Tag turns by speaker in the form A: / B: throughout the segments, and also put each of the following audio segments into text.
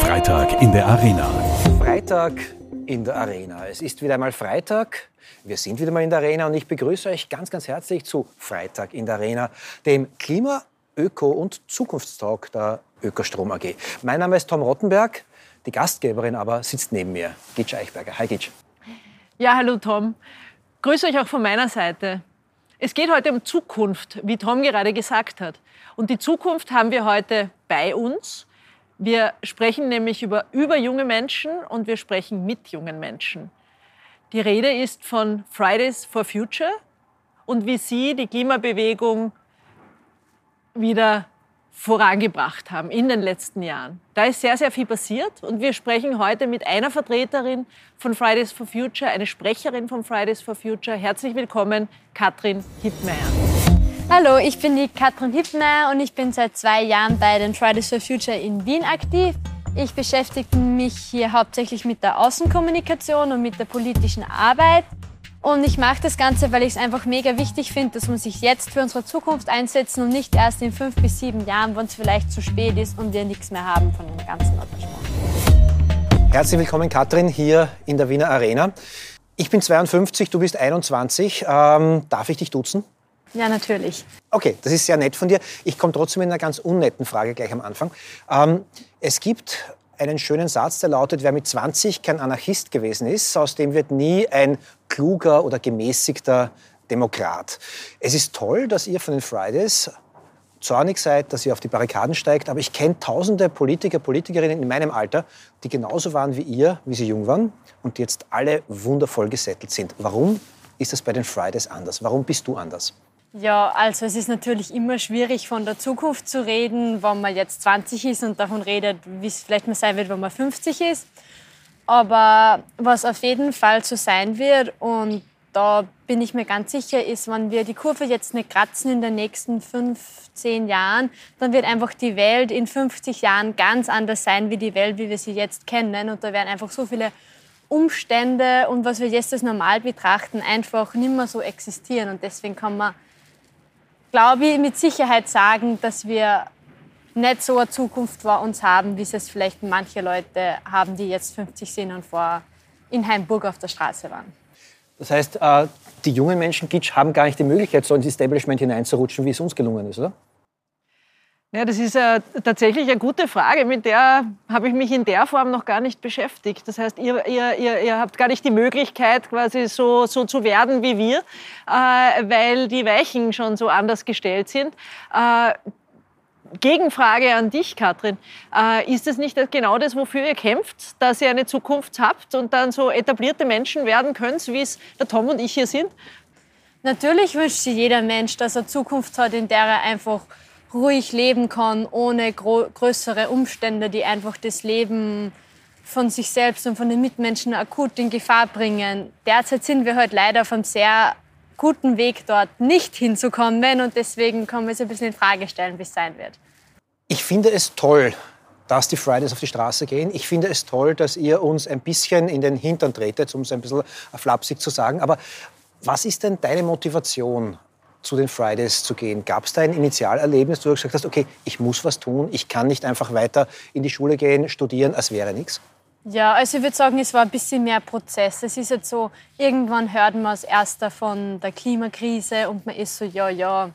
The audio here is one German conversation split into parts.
A: Freitag in der Arena.
B: Freitag in der Arena. Es ist wieder einmal Freitag. Wir sind wieder mal in der Arena und ich begrüße euch ganz, ganz herzlich zu Freitag in der Arena, dem Klima-, Öko- und Zukunftstalk der Ökostrom AG. Mein Name ist Tom Rottenberg. Die Gastgeberin aber sitzt neben mir, Gitsch Eichberger. Hi Gitsch.
C: Ja, hallo Tom. Grüße euch auch von meiner Seite. Es geht heute um Zukunft, wie Tom gerade gesagt hat. Und die Zukunft haben wir heute bei uns. Wir sprechen nämlich über, über junge Menschen und wir sprechen mit jungen Menschen. Die Rede ist von Fridays for Future und wie sie die Klimabewegung wieder vorangebracht haben in den letzten Jahren. Da ist sehr, sehr viel passiert und wir sprechen heute mit einer Vertreterin von Fridays for Future, eine Sprecherin von Fridays for Future. Herzlich willkommen, Katrin Hittmeier.
D: Hallo, ich bin die Katrin Hittmeier und ich bin seit zwei Jahren bei den Fridays for Future in Wien aktiv. Ich beschäftige mich hier hauptsächlich mit der Außenkommunikation und mit der politischen Arbeit. Und ich mache das Ganze, weil ich es einfach mega wichtig finde, dass man sich jetzt für unsere Zukunft einsetzen und nicht erst in fünf bis sieben Jahren, wenn es vielleicht zu spät ist und wir nichts mehr haben von dem ganzen Engagement.
B: Herzlich willkommen, Katrin, hier in der Wiener Arena. Ich bin 52, du bist 21. Ähm, darf ich dich duzen?
D: Ja, natürlich.
B: Okay, das ist sehr nett von dir. Ich komme trotzdem mit einer ganz unnetten Frage gleich am Anfang. Ähm, es gibt einen schönen Satz, der lautet, wer mit 20 kein Anarchist gewesen ist, aus dem wird nie ein kluger oder gemäßigter Demokrat. Es ist toll, dass ihr von den Fridays zornig seid, dass ihr auf die Barrikaden steigt, aber ich kenne tausende Politiker, Politikerinnen in meinem Alter, die genauso waren wie ihr, wie sie jung waren und die jetzt alle wundervoll gesettelt sind. Warum ist das bei den Fridays anders? Warum bist du anders?
D: Ja, also es ist natürlich immer schwierig, von der Zukunft zu reden, wenn man jetzt 20 ist und davon redet, wie es vielleicht mal sein wird, wenn man 50 ist. Aber was auf jeden Fall so sein wird, und da bin ich mir ganz sicher, ist, wenn wir die Kurve jetzt nicht kratzen in den nächsten 15 Jahren, dann wird einfach die Welt in 50 Jahren ganz anders sein wie die Welt, wie wir sie jetzt kennen. Und da werden einfach so viele Umstände und was wir jetzt als normal betrachten, einfach nicht mehr so existieren. Und deswegen kann man glaube ich, mit Sicherheit sagen, dass wir nicht so eine Zukunft vor uns haben, wie es vielleicht manche Leute haben, die jetzt 50 sind und vor in Heimburg auf der Straße waren.
B: Das heißt, äh, die jungen Menschen Gitsch, haben gar nicht die Möglichkeit, so ins Establishment hineinzurutschen, wie es uns gelungen ist, oder?
C: Ja, das ist äh, tatsächlich eine gute Frage. Mit der habe ich mich in der Form noch gar nicht beschäftigt. Das heißt, ihr, ihr, ihr, ihr habt gar nicht die Möglichkeit, quasi so, so zu werden wie wir, äh, weil die Weichen schon so anders gestellt sind. Äh, Gegenfrage an dich, Katrin. Äh, ist es nicht genau das, wofür ihr kämpft, dass ihr eine Zukunft habt und dann so etablierte Menschen werden könnt, wie es der Tom und ich hier sind?
D: Natürlich wünscht sich jeder Mensch, dass er Zukunft hat, in der er einfach ruhig leben kann, ohne größere Umstände, die einfach das Leben von sich selbst und von den Mitmenschen akut in Gefahr bringen. Derzeit sind wir halt leider auf einem sehr guten Weg dort nicht hinzukommen und deswegen kann man es ein bisschen in Frage stellen, wie es sein wird.
B: Ich finde es toll, dass die Fridays auf die Straße gehen. Ich finde es toll, dass ihr uns ein bisschen in den Hintern tretet, um es ein bisschen flapsig zu sagen. Aber was ist denn deine Motivation, zu den Fridays zu gehen? Gab es da ein Initialerlebnis, wo du gesagt hast, okay, ich muss was tun, ich kann nicht einfach weiter in die Schule gehen, studieren, als wäre nichts?
D: Ja, also ich würde sagen, es war ein bisschen mehr Prozess. Es ist jetzt so, irgendwann hört man als erster von der Klimakrise und man ist so, ja, ja,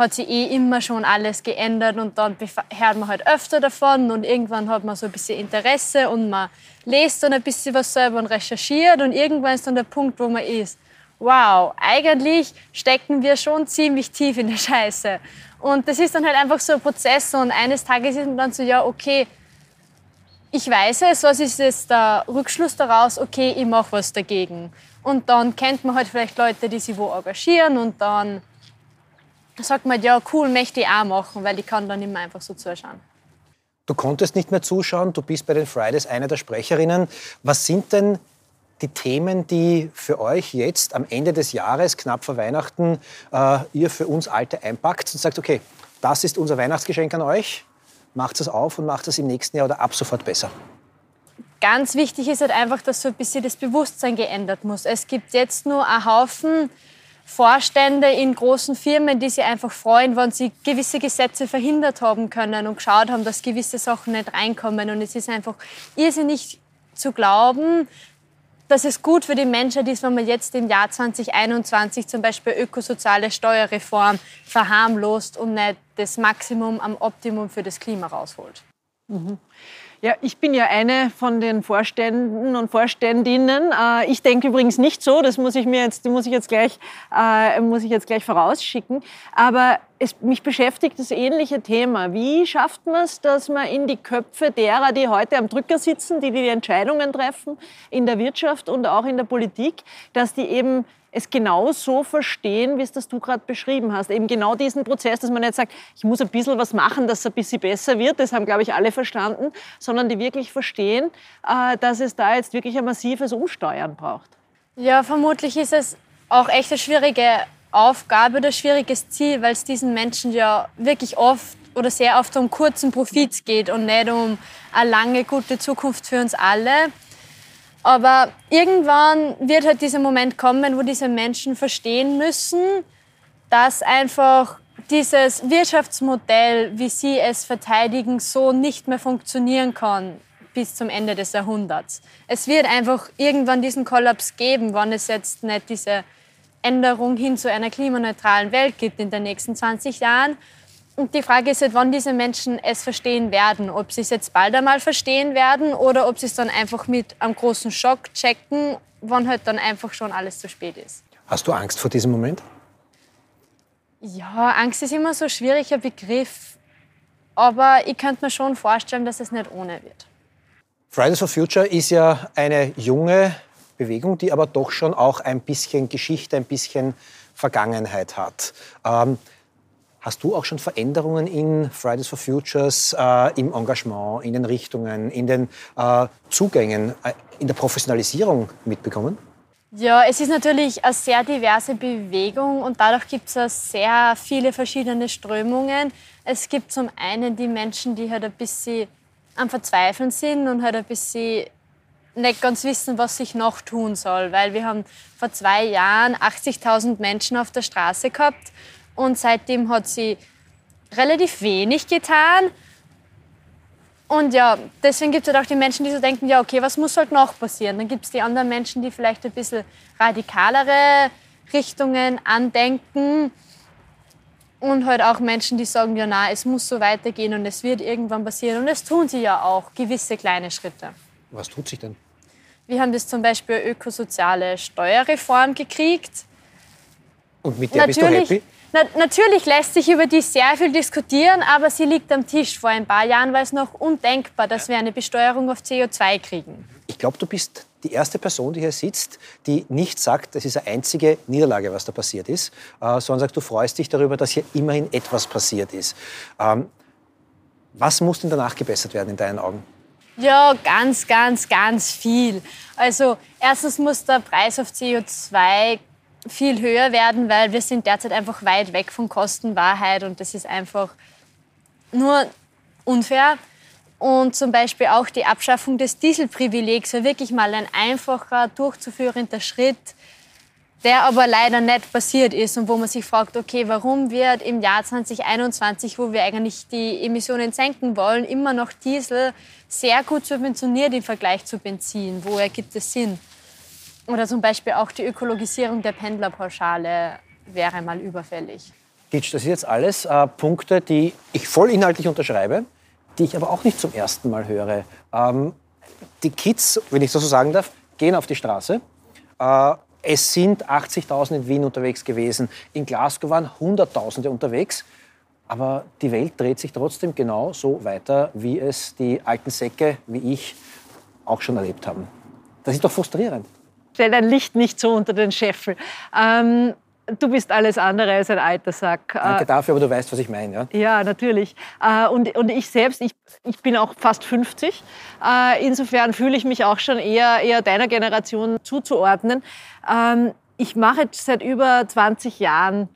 D: hat sich eh immer schon alles geändert und dann hört man halt öfter davon und irgendwann hat man so ein bisschen Interesse und man liest dann ein bisschen was selber und recherchiert und irgendwann ist dann der Punkt, wo man ist wow, eigentlich stecken wir schon ziemlich tief in der Scheiße. Und das ist dann halt einfach so ein Prozess und eines Tages ist man dann so, ja, okay, ich weiß es, was ist jetzt der Rückschluss daraus? Okay, ich mache was dagegen. Und dann kennt man halt vielleicht Leute, die sich wo engagieren und dann sagt man, ja, cool, möchte ich auch machen, weil ich kann dann immer einfach so zuschauen.
B: Du konntest nicht mehr zuschauen, du bist bei den Fridays eine der Sprecherinnen. Was sind denn die Themen, die für euch jetzt am Ende des Jahres, knapp vor Weihnachten, äh, ihr für uns Alte einpackt und sagt, okay, das ist unser Weihnachtsgeschenk an euch, macht es auf und macht es im nächsten Jahr oder ab sofort besser?
D: Ganz wichtig ist halt einfach, dass so ein bisschen das Bewusstsein geändert muss. Es gibt jetzt nur einen Haufen Vorstände in großen Firmen, die sich einfach freuen, wenn sie gewisse Gesetze verhindert haben können und geschaut haben, dass gewisse Sachen nicht reinkommen. Und es ist einfach irrsinnig zu glauben, dass es gut für die Menschheit ist, wenn man jetzt im Jahr 2021 zum Beispiel ökosoziale Steuerreform verharmlost und nicht das Maximum am Optimum für das Klima rausholt.
C: Mhm. Ja, ich bin ja eine von den Vorständen und Vorständinnen. Äh, ich denke übrigens nicht so, das muss ich mir jetzt, muss ich jetzt gleich, äh, muss ich jetzt gleich vorausschicken. Aber es, mich beschäftigt das ähnliche Thema. Wie schafft man es, dass man in die Köpfe derer, die heute am Drücker sitzen, die die Entscheidungen treffen, in der Wirtschaft und auch in der Politik, dass die eben es genau so verstehen, wie es das du gerade beschrieben hast. Eben genau diesen Prozess, dass man nicht sagt, ich muss ein bisschen was machen, dass es ein bisschen besser wird, das haben, glaube ich, alle verstanden, sondern die wirklich verstehen, äh, dass es da jetzt wirklich ein massives Umsteuern braucht.
D: Ja, vermutlich ist es auch echt eine schwierige Aufgabe oder ein schwieriges Ziel, weil es diesen Menschen ja wirklich oft oder sehr oft um kurzen Profit geht und nicht um eine lange, gute Zukunft für uns alle. Aber irgendwann wird halt dieser Moment kommen, wo diese Menschen verstehen müssen, dass einfach dieses Wirtschaftsmodell, wie sie es verteidigen, so nicht mehr funktionieren kann bis zum Ende des Jahrhunderts. Es wird einfach irgendwann diesen Kollaps geben, wenn es jetzt nicht diese Änderung hin zu einer klimaneutralen Welt gibt in den nächsten 20 Jahren. Und die Frage ist halt, wann diese Menschen es verstehen werden. Ob sie es jetzt bald einmal verstehen werden oder ob sie es dann einfach mit einem großen Schock checken, wann halt dann einfach schon alles zu spät ist.
B: Hast du Angst vor diesem Moment?
D: Ja, Angst ist immer so ein schwieriger Begriff. Aber ich könnte mir schon vorstellen, dass es nicht ohne wird.
B: Fridays for Future ist ja eine junge Bewegung, die aber doch schon auch ein bisschen Geschichte, ein bisschen Vergangenheit hat. Ähm, Hast du auch schon Veränderungen in Fridays for Futures äh, im Engagement, in den Richtungen, in den äh, Zugängen, äh, in der Professionalisierung mitbekommen?
D: Ja, es ist natürlich eine sehr diverse Bewegung und dadurch gibt es sehr viele verschiedene Strömungen. Es gibt zum einen die Menschen, die halt ein bisschen am Verzweifeln sind und halt ein bisschen nicht ganz wissen, was sich noch tun soll, weil wir haben vor zwei Jahren 80.000 Menschen auf der Straße gehabt und seitdem hat sie relativ wenig getan. Und ja, deswegen gibt es halt auch die Menschen, die so denken, ja, okay, was muss halt noch passieren? Dann gibt es die anderen Menschen, die vielleicht ein bisschen radikalere Richtungen andenken. Und halt auch Menschen, die sagen, ja, na, es muss so weitergehen und es wird irgendwann passieren. Und es tun sie ja auch, gewisse kleine Schritte.
B: Was tut sich denn?
D: Wir haben das zum Beispiel ökosoziale Steuerreform gekriegt.
B: Und mit der Natürlich, bist du happy?
D: Na, natürlich lässt sich über die sehr viel diskutieren, aber sie liegt am Tisch. Vor ein paar Jahren war es noch undenkbar, dass wir eine Besteuerung auf CO2 kriegen.
B: Ich glaube, du bist die erste Person, die hier sitzt, die nicht sagt, das ist eine einzige Niederlage, was da passiert ist, äh, sondern sagt, du freust dich darüber, dass hier immerhin etwas passiert ist. Ähm, was muss denn danach gebessert werden in deinen Augen?
D: Ja, ganz, ganz, ganz viel. Also erstens muss der Preis auf CO2 viel höher werden, weil wir sind derzeit einfach weit weg von Kostenwahrheit und das ist einfach nur unfair. Und zum Beispiel auch die Abschaffung des Dieselprivilegs war wirklich mal ein einfacher, durchzuführender Schritt, der aber leider nicht passiert ist und wo man sich fragt, okay, warum wird im Jahr 2021, wo wir eigentlich die Emissionen senken wollen, immer noch Diesel sehr gut subventioniert im Vergleich zu Benzin? Wo ergibt es Sinn? Oder zum Beispiel auch die Ökologisierung der Pendlerpauschale wäre mal überfällig.
B: Gitsch, das sind jetzt alles äh, Punkte, die ich voll inhaltlich unterschreibe, die ich aber auch nicht zum ersten Mal höre. Ähm, die Kids, wenn ich das so sagen darf, gehen auf die Straße. Äh, es sind 80.000 in Wien unterwegs gewesen. In Glasgow waren Hunderttausende unterwegs. Aber die Welt dreht sich trotzdem genau so weiter, wie es die alten Säcke wie ich auch schon erlebt haben. Das ist doch frustrierend
C: stell dein Licht nicht so unter den Scheffel. Ähm, du bist alles andere als ein alter Sack.
B: Danke dafür, aber du weißt, was ich meine.
C: Ja, ja natürlich. Äh, und, und ich selbst, ich, ich bin auch fast 50. Äh, insofern fühle ich mich auch schon eher, eher deiner Generation zuzuordnen. Ähm, ich mache jetzt seit über 20 Jahren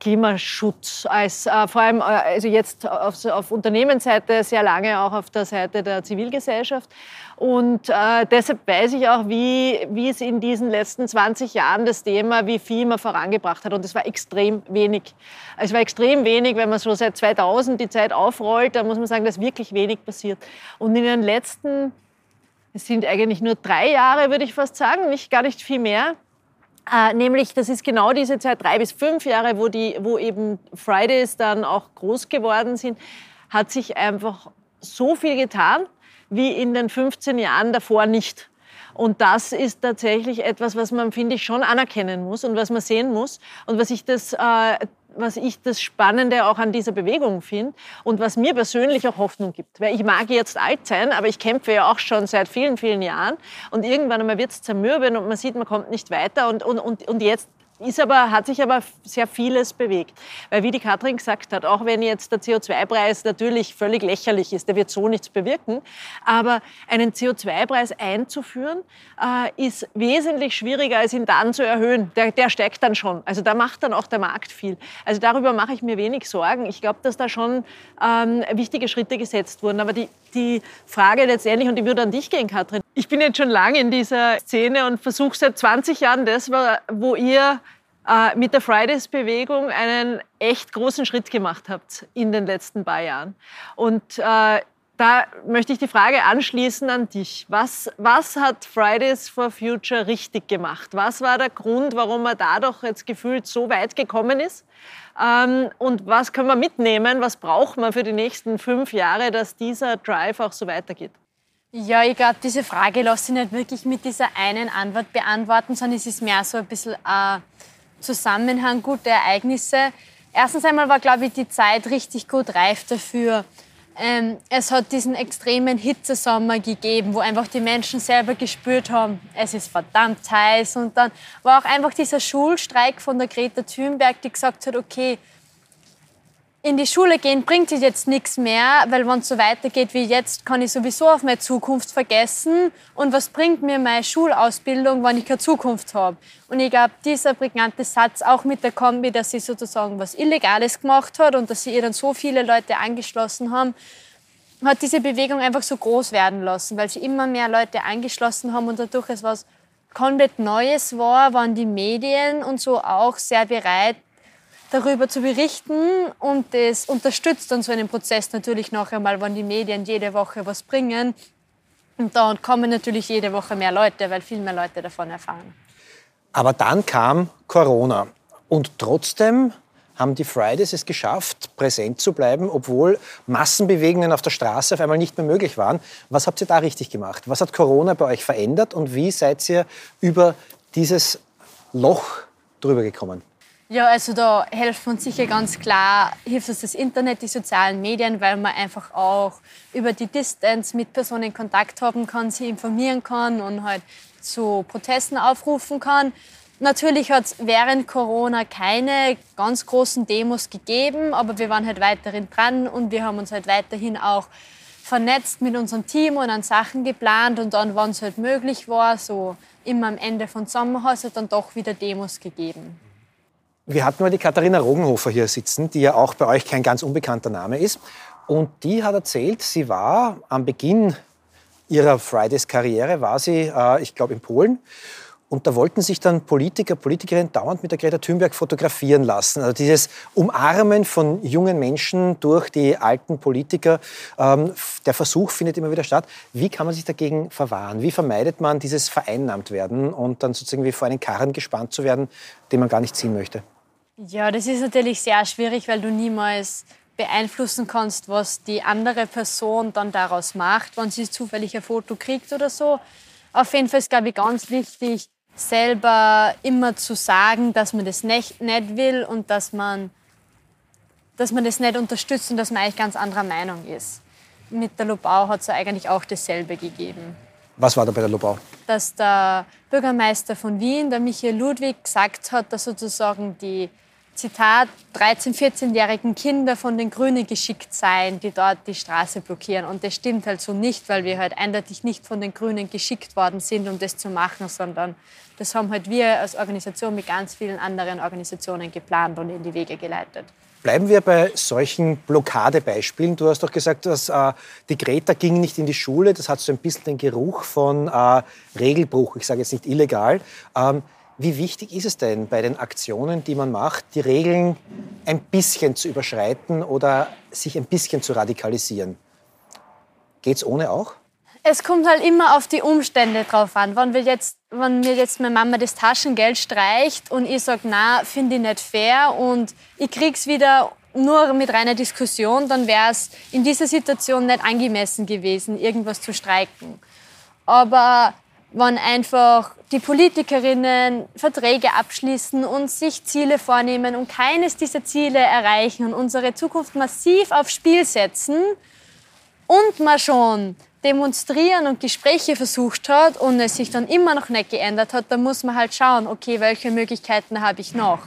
C: Klimaschutz, als äh, vor allem äh, also jetzt auf, auf Unternehmensseite, sehr lange auch auf der Seite der Zivilgesellschaft. Und äh, deshalb weiß ich auch, wie, wie es in diesen letzten 20 Jahren das Thema, wie viel man vorangebracht hat. Und es war extrem wenig. Es war extrem wenig, wenn man so seit 2000 die Zeit aufrollt, da muss man sagen, dass wirklich wenig passiert. Und in den letzten, es sind eigentlich nur drei Jahre, würde ich fast sagen, nicht, gar nicht viel mehr, äh, nämlich, das ist genau diese Zeit, drei bis fünf Jahre, wo, die, wo eben Fridays dann auch groß geworden sind, hat sich einfach so viel getan wie in den 15 Jahren davor nicht. Und das ist tatsächlich etwas, was man, finde ich, schon anerkennen muss und was man sehen muss. Und was ich das äh, was ich das Spannende auch an dieser Bewegung finde und was mir persönlich auch Hoffnung gibt. Weil ich mag jetzt alt sein, aber ich kämpfe ja auch schon seit vielen, vielen Jahren und irgendwann einmal wird es zermürben und man sieht, man kommt nicht weiter und, und, und, und jetzt ist aber, hat sich aber sehr vieles bewegt. Weil wie die Katrin gesagt hat, auch wenn jetzt der CO2-Preis natürlich völlig lächerlich ist, der wird so nichts bewirken, aber einen CO2-Preis einzuführen, äh, ist wesentlich schwieriger, als ihn dann zu erhöhen. Der, der steigt dann schon. Also da macht dann auch der Markt viel. Also darüber mache ich mir wenig Sorgen. Ich glaube, dass da schon ähm, wichtige Schritte gesetzt wurden. Aber die, die Frage letztendlich, und die würde an dich gehen, Katrin. Ich bin jetzt schon lange in dieser Szene und versuche seit 20 Jahren das, wo ihr äh, mit der Fridays-Bewegung einen echt großen Schritt gemacht habt in den letzten paar Jahren. Und äh, da möchte ich die Frage anschließen an dich. Was, was hat Fridays for Future richtig gemacht? Was war der Grund, warum man dadurch jetzt gefühlt so weit gekommen ist? Ähm, und was können wir mitnehmen? Was braucht man für die nächsten fünf Jahre, dass dieser Drive auch so weitergeht?
D: Ja, ich glaube, diese Frage lässt sich nicht wirklich mit dieser einen Antwort beantworten, sondern es ist mehr so ein bisschen ein Zusammenhang guter Ereignisse. Erstens einmal war, glaube ich, die Zeit richtig gut reif dafür. Ähm, es hat diesen extremen Hitzesommer gegeben, wo einfach die Menschen selber gespürt haben, es ist verdammt heiß. Und dann war auch einfach dieser Schulstreik von der Greta Thunberg, die gesagt hat, okay, in die Schule gehen bringt sich jetzt nichts mehr, weil wenn es so weitergeht wie jetzt, kann ich sowieso auf meine Zukunft vergessen. Und was bringt mir meine Schulausbildung, wenn ich keine Zukunft habe? Und ich glaube, dieser prägnante Satz, auch mit der Kombi, dass sie sozusagen was Illegales gemacht hat und dass sie ihr dann so viele Leute angeschlossen haben, hat diese Bewegung einfach so groß werden lassen, weil sie immer mehr Leute angeschlossen haben und dadurch es was komplett Neues war, waren die Medien und so auch sehr bereit, darüber zu berichten und das unterstützt dann so einen Prozess natürlich noch einmal, wenn die Medien jede Woche was bringen. Und dann kommen natürlich jede Woche mehr Leute, weil viel mehr Leute davon erfahren.
B: Aber dann kam Corona und trotzdem haben die Fridays es geschafft, präsent zu bleiben, obwohl Massenbewegungen auf der Straße auf einmal nicht mehr möglich waren. Was habt ihr da richtig gemacht? Was hat Corona bei euch verändert und wie seid ihr über dieses Loch drüber gekommen?
D: Ja, also da hilft uns sicher ganz klar, hilft uns das Internet, die sozialen Medien, weil man einfach auch über die Distanz mit Personen Kontakt haben kann, sie informieren kann und halt zu Protesten aufrufen kann. Natürlich hat es während Corona keine ganz großen Demos gegeben, aber wir waren halt weiterhin dran und wir haben uns halt weiterhin auch vernetzt mit unserem Team und an Sachen geplant und dann, wann es halt möglich war, so immer am Ende von Sommer hat es dann doch wieder Demos gegeben.
B: Wir hatten mal die Katharina Rogenhofer hier sitzen, die ja auch bei euch kein ganz unbekannter Name ist. Und die hat erzählt, sie war am Beginn ihrer Fridays-Karriere, war sie, äh, ich glaube, in Polen. Und da wollten sich dann Politiker, Politikerinnen dauernd mit der Greta Thunberg fotografieren lassen. Also dieses Umarmen von jungen Menschen durch die alten Politiker, ähm, der Versuch findet immer wieder statt. Wie kann man sich dagegen verwahren? Wie vermeidet man dieses vereinnahmt werden und dann sozusagen wie vor einen Karren gespannt zu werden, den man gar nicht ziehen möchte?
D: Ja, das ist natürlich sehr schwierig, weil du niemals beeinflussen kannst, was die andere Person dann daraus macht, wenn sie zufällig ein Foto kriegt oder so. Auf jeden Fall ist, glaube ich, ganz wichtig, selber immer zu sagen, dass man das nicht, nicht will und dass man, dass man das nicht unterstützt und dass man eigentlich ganz anderer Meinung ist. Mit der Lobau hat es eigentlich auch dasselbe gegeben.
B: Was war da bei der Lobau?
D: Dass der Bürgermeister von Wien, der Michael Ludwig, gesagt hat, dass sozusagen die Zitat, 13-, 14-jährigen Kinder von den Grünen geschickt seien, die dort die Straße blockieren. Und das stimmt halt so nicht, weil wir halt eindeutig nicht von den Grünen geschickt worden sind, um das zu machen, sondern das haben halt wir als Organisation mit ganz vielen anderen Organisationen geplant und in die Wege geleitet.
B: Bleiben wir bei solchen Blockadebeispielen. Du hast doch gesagt, dass äh, die Greta ging nicht in die Schule. Das hat so ein bisschen den Geruch von äh, Regelbruch. Ich sage jetzt nicht illegal. Ähm, wie wichtig ist es denn bei den Aktionen, die man macht, die Regeln ein bisschen zu überschreiten oder sich ein bisschen zu radikalisieren? Geht's ohne auch?
D: Es kommt halt immer auf die Umstände drauf an. Wenn, wir jetzt, wenn mir jetzt meine Mama das Taschengeld streicht und ich sage, na, finde ich nicht fair und ich krieg's wieder nur mit reiner Diskussion, dann wäre es in dieser Situation nicht angemessen gewesen, irgendwas zu streiken. Aber wenn einfach die Politikerinnen Verträge abschließen und sich Ziele vornehmen und keines dieser Ziele erreichen und unsere Zukunft massiv aufs Spiel setzen und man schon demonstrieren und Gespräche versucht hat und es sich dann immer noch nicht geändert hat, dann muss man halt schauen, okay, welche Möglichkeiten habe ich noch?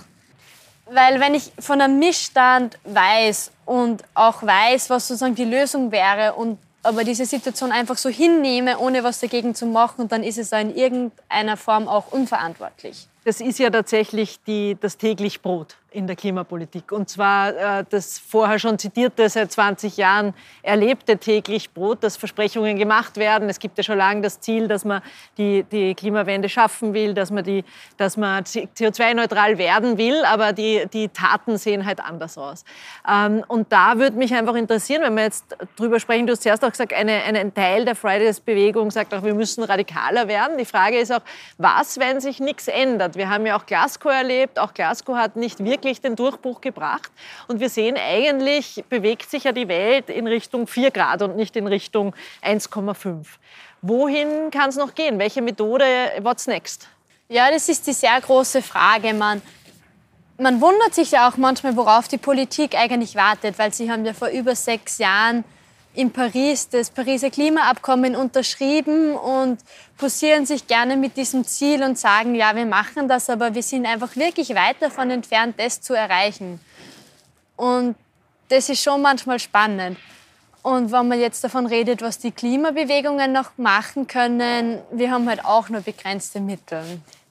D: Weil wenn ich von einem Missstand weiß und auch weiß, was sozusagen die Lösung wäre und aber diese Situation einfach so hinnehme, ohne was dagegen zu machen, dann ist es in irgendeiner Form auch unverantwortlich.
C: Das ist ja tatsächlich die, das täglich Brot in der Klimapolitik. Und zwar äh, das vorher schon zitierte, seit 20 Jahren erlebte täglich Brot, dass Versprechungen gemacht werden. Es gibt ja schon lange das Ziel, dass man die, die Klimawende schaffen will, dass man, man CO2-neutral werden will, aber die, die Taten sehen halt anders aus. Ähm, und da würde mich einfach interessieren, wenn wir jetzt drüber sprechen, du hast zuerst auch gesagt, eine, ein Teil der Fridays-Bewegung sagt auch, wir müssen radikaler werden. Die Frage ist auch, was, wenn sich nichts ändert? Wir haben ja auch Glasgow erlebt, auch Glasgow hat nicht wirklich wirklich den Durchbruch gebracht. Und wir sehen, eigentlich bewegt sich ja die Welt in Richtung 4 Grad und nicht in Richtung 1,5. Wohin kann es noch gehen? Welche Methode? What's next?
D: Ja, das ist die sehr große Frage. Man, man wundert sich ja auch manchmal, worauf die Politik eigentlich wartet, weil sie haben ja vor über sechs Jahren in Paris das Pariser Klimaabkommen unterschrieben und posieren sich gerne mit diesem Ziel und sagen, ja, wir machen das, aber wir sind einfach wirklich weit davon entfernt, das zu erreichen. Und das ist schon manchmal spannend. Und wenn man jetzt davon redet, was die Klimabewegungen noch machen können, wir haben halt auch nur begrenzte Mittel.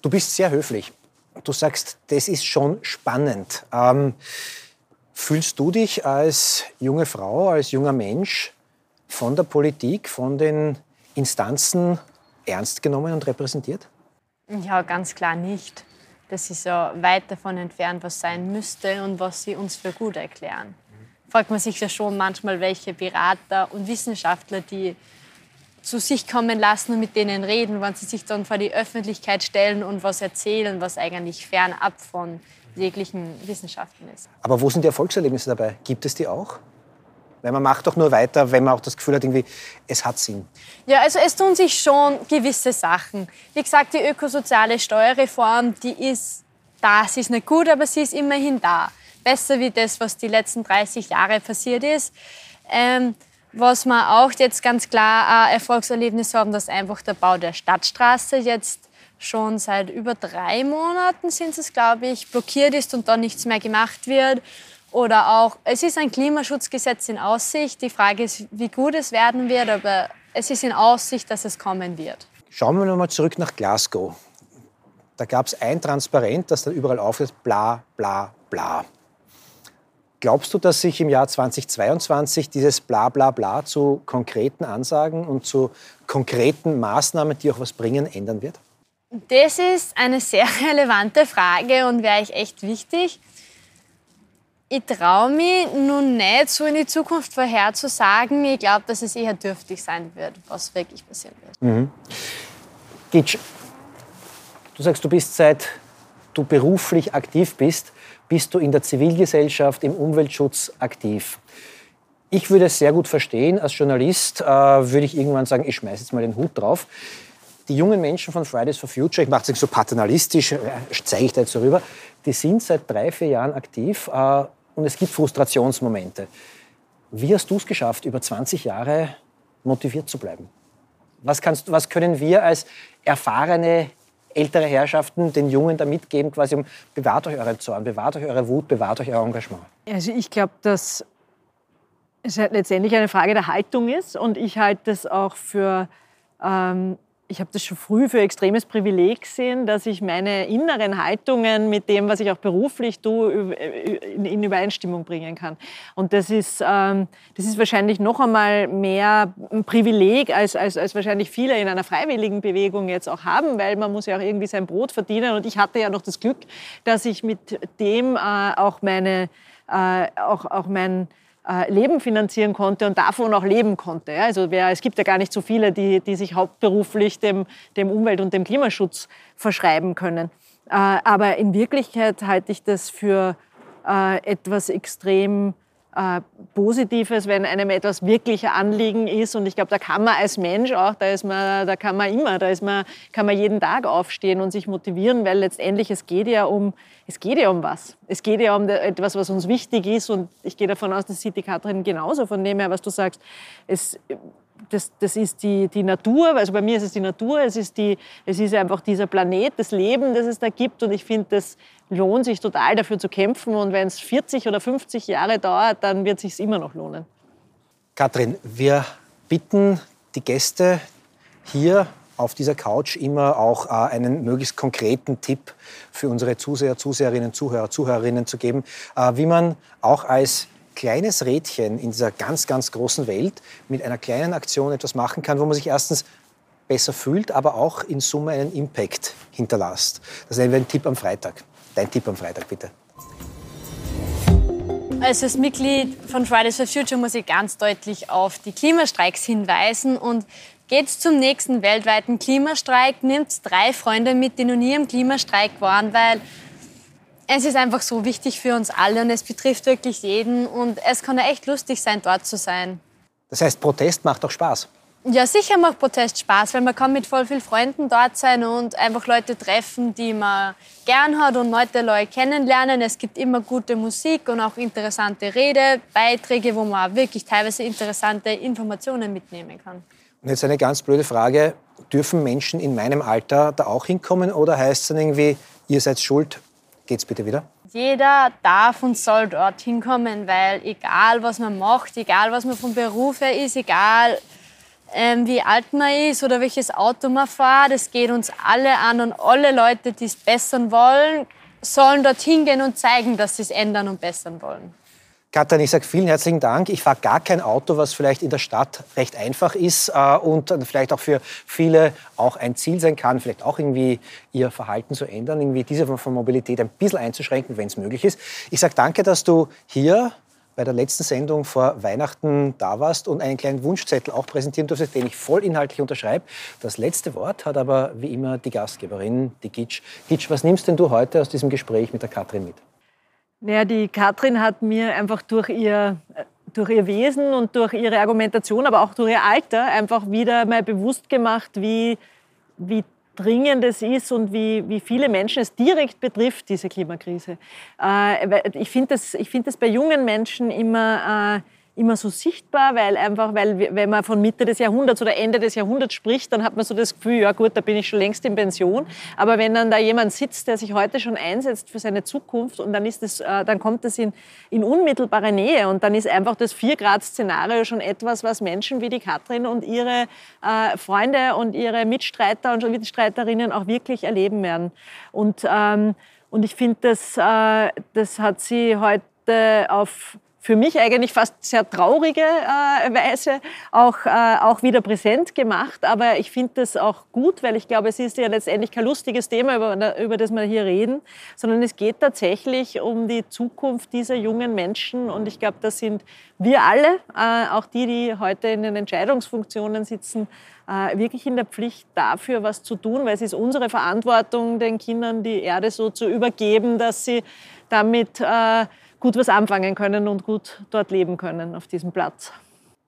B: Du bist sehr höflich. Du sagst, das ist schon spannend. Ähm Fühlst du dich als junge Frau, als junger Mensch von der Politik, von den Instanzen ernst genommen und repräsentiert?
D: Ja, ganz klar nicht. Das ist ja weit davon entfernt, was sein müsste und was sie uns für gut erklären. Fragt man sich ja schon manchmal, welche Berater und Wissenschaftler die zu sich kommen lassen und mit denen reden, wenn sie sich dann vor die Öffentlichkeit stellen und was erzählen, was eigentlich fernab von jeglichen Wissenschaften ist.
B: Aber wo sind die Erfolgserlebnisse dabei? Gibt es die auch? Weil man macht doch nur weiter, wenn man auch das Gefühl hat, irgendwie, es hat Sinn.
D: Ja, also es tun sich schon gewisse Sachen. Wie gesagt, die ökosoziale Steuerreform, die ist da. Sie ist nicht gut, aber sie ist immerhin da. Besser wie das, was die letzten 30 Jahre passiert ist. Ähm, was wir auch jetzt ganz klar ein Erfolgserlebnis haben, dass einfach der Bau der Stadtstraße jetzt schon seit über drei Monaten sind es, glaube ich, blockiert ist und dann nichts mehr gemacht wird. Oder auch, es ist ein Klimaschutzgesetz in Aussicht. Die Frage ist, wie gut es werden wird, aber es ist in Aussicht, dass es kommen wird.
B: Schauen wir nochmal zurück nach Glasgow. Da gab es ein Transparent, das dann überall aufhört, bla bla bla. Glaubst du, dass sich im Jahr 2022 dieses bla bla bla zu konkreten Ansagen und zu konkreten Maßnahmen, die auch was bringen, ändern wird?
D: Das ist eine sehr relevante Frage und wäre ich echt wichtig. Ich traue mich nun nicht so in die Zukunft vorherzusagen. Ich glaube, dass es eher dürftig sein wird, was wirklich passieren wird. Mhm.
B: Gitsch, du sagst, du bist seit du beruflich aktiv bist, bist du in der Zivilgesellschaft, im Umweltschutz aktiv. Ich würde es sehr gut verstehen. Als Journalist äh, würde ich irgendwann sagen, ich schmeiße jetzt mal den Hut drauf die jungen Menschen von Fridays for Future, ich mache es so paternalistisch, äh, zeige ich da jetzt so rüber, die sind seit drei, vier Jahren aktiv äh, und es gibt Frustrationsmomente. Wie hast du es geschafft, über 20 Jahre motiviert zu bleiben? Was, kannst, was können wir als erfahrene ältere Herrschaften den Jungen da mitgeben, quasi um bewahrt euch euren Zorn, bewahrt euch eure Wut, bewahrt euch euer Engagement?
C: Also ich glaube, dass es halt letztendlich eine Frage der Haltung ist und ich halte das auch für ähm, ich habe das schon früh für extremes Privileg gesehen, dass ich meine inneren Haltungen mit dem, was ich auch beruflich tue, in Übereinstimmung bringen kann. Und das ist, ähm, das ist wahrscheinlich noch einmal mehr ein Privileg, als, als, als wahrscheinlich viele in einer freiwilligen Bewegung jetzt auch haben, weil man muss ja auch irgendwie sein Brot verdienen. Und ich hatte ja noch das Glück, dass ich mit dem äh, auch meine, äh, auch, auch mein, äh, Leben finanzieren konnte und davon auch leben konnte. Also wer, es gibt ja gar nicht so viele, die, die sich hauptberuflich dem, dem Umwelt- und dem Klimaschutz verschreiben können. Äh, aber in Wirklichkeit halte ich das für äh, etwas extrem äh, Positives, wenn einem etwas wirklich Anliegen ist. Und ich glaube, da kann man als Mensch auch, da, ist man, da kann man immer, da ist man, kann man jeden Tag aufstehen und sich motivieren, weil letztendlich es geht ja um, es geht ja um was. Es geht ja um etwas, was uns wichtig ist. Und ich gehe davon aus, das sieht die Katrin genauso von dem her, was du sagst. Es, das, das ist die, die Natur, also bei mir ist es die Natur, es ist, die, es ist einfach dieser Planet, das Leben, das es da gibt und ich finde, das lohnt sich total dafür zu kämpfen und wenn es 40 oder 50 Jahre dauert, dann wird es sich immer noch lohnen.
B: Katrin, wir bitten die Gäste hier auf dieser Couch immer auch äh, einen möglichst konkreten Tipp für unsere Zuseher, Zuseherinnen, Zuhörer, Zuhörerinnen zu geben, äh, wie man auch als kleines Rädchen in dieser ganz, ganz großen Welt mit einer kleinen Aktion etwas machen kann, wo man sich erstens besser fühlt, aber auch in Summe einen Impact hinterlässt. Das nennen wir einen Tipp am Freitag. Dein Tipp am Freitag, bitte.
D: Als Mitglied von Fridays for Future muss ich ganz deutlich auf die Klimastreiks hinweisen und geht's zum nächsten weltweiten Klimastreik, nimmt drei Freunde mit, die noch nie im Klimastreik waren, weil es ist einfach so wichtig für uns alle und es betrifft wirklich jeden und es kann ja echt lustig sein, dort zu sein.
B: Das heißt, Protest macht auch Spaß.
D: Ja, sicher macht Protest Spaß, weil man kann mit voll vielen Freunden dort sein und einfach Leute treffen, die man gern hat und Leute, Leute kennenlernen. Es gibt immer gute Musik und auch interessante Redebeiträge, wo man wirklich teilweise interessante Informationen mitnehmen kann.
B: Und jetzt eine ganz blöde Frage. Dürfen Menschen in meinem Alter da auch hinkommen oder heißt es dann irgendwie, ihr seid schuld, geht's bitte wieder?
D: Jeder darf und soll dorthin kommen, weil egal was man macht, egal was man vom Beruf her ist, egal ähm, wie alt man ist oder welches Auto man fährt, es geht uns alle an und alle Leute, die es bessern wollen, sollen dorthin gehen und zeigen, dass sie es ändern und bessern wollen.
B: Katrin, ich sage vielen herzlichen Dank. Ich fahre gar kein Auto, was vielleicht in der Stadt recht einfach ist äh, und vielleicht auch für viele auch ein Ziel sein kann, vielleicht auch irgendwie ihr Verhalten zu ändern, irgendwie diese Form von Mobilität ein bisschen einzuschränken, wenn es möglich ist. Ich sage danke, dass du hier bei der letzten Sendung vor Weihnachten da warst und einen kleinen Wunschzettel auch präsentieren durftest, den ich voll inhaltlich unterschreibe. Das letzte Wort hat aber wie immer die Gastgeberin, die Gitsch. Gitsch, was nimmst denn du heute aus diesem Gespräch mit der Katrin mit?
C: Naja, die Katrin hat mir einfach durch ihr, durch ihr Wesen und durch ihre Argumentation, aber auch durch ihr Alter einfach wieder mal bewusst gemacht, wie, wie dringend es ist und wie, wie viele Menschen es direkt betrifft, diese Klimakrise. Äh, ich finde das, find das bei jungen Menschen immer... Immer so sichtbar, weil einfach, weil wenn man von Mitte des Jahrhunderts oder Ende des Jahrhunderts spricht, dann hat man so das Gefühl, ja gut, da bin ich schon längst in Pension. Aber wenn dann da jemand sitzt, der sich heute schon einsetzt für seine Zukunft und dann ist das, äh, dann kommt das in, in unmittelbare Nähe und dann ist einfach das Vier-Grad-Szenario schon etwas, was Menschen wie die Katrin und ihre äh, Freunde und ihre Mitstreiter und Mitstreiterinnen auch wirklich erleben werden. Und, ähm, und ich finde, das, äh, das hat sie heute auf für mich eigentlich fast sehr traurige äh, Weise auch, äh, auch wieder präsent gemacht. Aber ich finde das auch gut, weil ich glaube, es ist ja letztendlich kein lustiges Thema, über, über das wir hier reden, sondern es geht tatsächlich um die Zukunft dieser jungen Menschen. Und ich glaube, das sind wir alle, äh, auch die, die heute in den Entscheidungsfunktionen sitzen, äh, wirklich in der Pflicht dafür, was zu tun, weil es ist unsere Verantwortung, den Kindern die Erde so zu übergeben, dass sie damit äh, gut was anfangen können und gut dort leben können auf diesem Platz.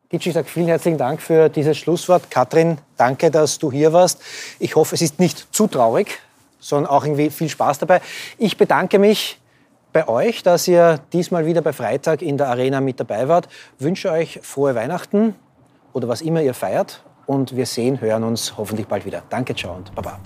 B: Gitsch, ich sage vielen herzlichen Dank für dieses Schlusswort. Katrin, danke, dass du hier warst. Ich hoffe, es ist nicht zu traurig, sondern auch irgendwie viel Spaß dabei. Ich bedanke mich bei euch, dass ihr diesmal wieder bei Freitag in der Arena mit dabei wart. Wünsche euch frohe Weihnachten oder was immer ihr feiert. Und wir sehen, hören uns hoffentlich bald wieder. Danke, ciao und baba.